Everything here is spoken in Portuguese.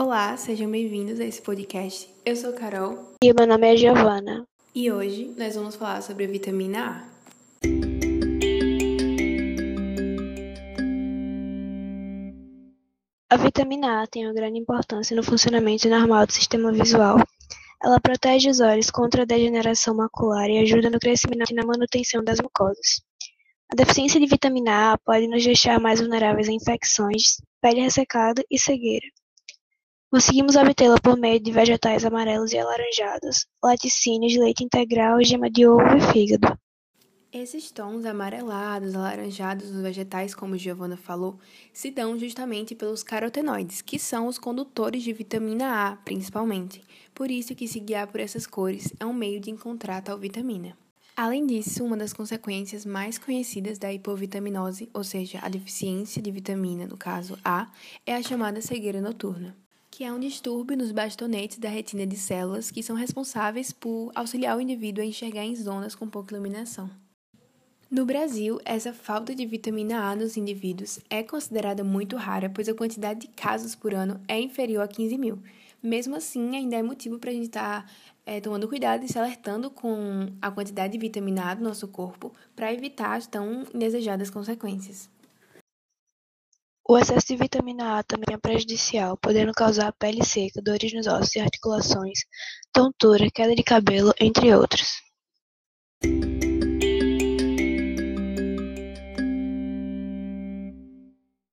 Olá, sejam bem-vindos a esse podcast. Eu sou Carol. E meu nome é Giovana. E hoje nós vamos falar sobre a vitamina A. A vitamina A tem uma grande importância no funcionamento normal do sistema visual. Ela protege os olhos contra a degeneração macular e ajuda no crescimento e na manutenção das mucosas. A deficiência de vitamina A pode nos deixar mais vulneráveis a infecções, pele ressecada e cegueira. Conseguimos obtê-la por meio de vegetais amarelos e alaranjados, laticínios, leite integral, gema de ovo e fígado. Esses tons amarelados, alaranjados dos vegetais, como Giovanna falou, se dão justamente pelos carotenoides, que são os condutores de vitamina A, principalmente. Por isso que se guiar por essas cores é um meio de encontrar tal vitamina. Além disso, uma das consequências mais conhecidas da hipovitaminose, ou seja, a deficiência de vitamina, no caso A, é a chamada cegueira noturna, que é um distúrbio nos bastonetes da retina de células que são responsáveis por auxiliar o indivíduo a enxergar em zonas com pouca iluminação. No Brasil, essa falta de vitamina A nos indivíduos é considerada muito rara, pois a quantidade de casos por ano é inferior a 15 mil. Mesmo assim, ainda é motivo para a gente estar tá, é, tomando cuidado e se alertando com a quantidade de vitamina A do nosso corpo para evitar as tão indesejadas consequências. O excesso de vitamina A também é prejudicial, podendo causar pele seca, dores nos ossos e articulações, tontura, queda de cabelo, entre outros.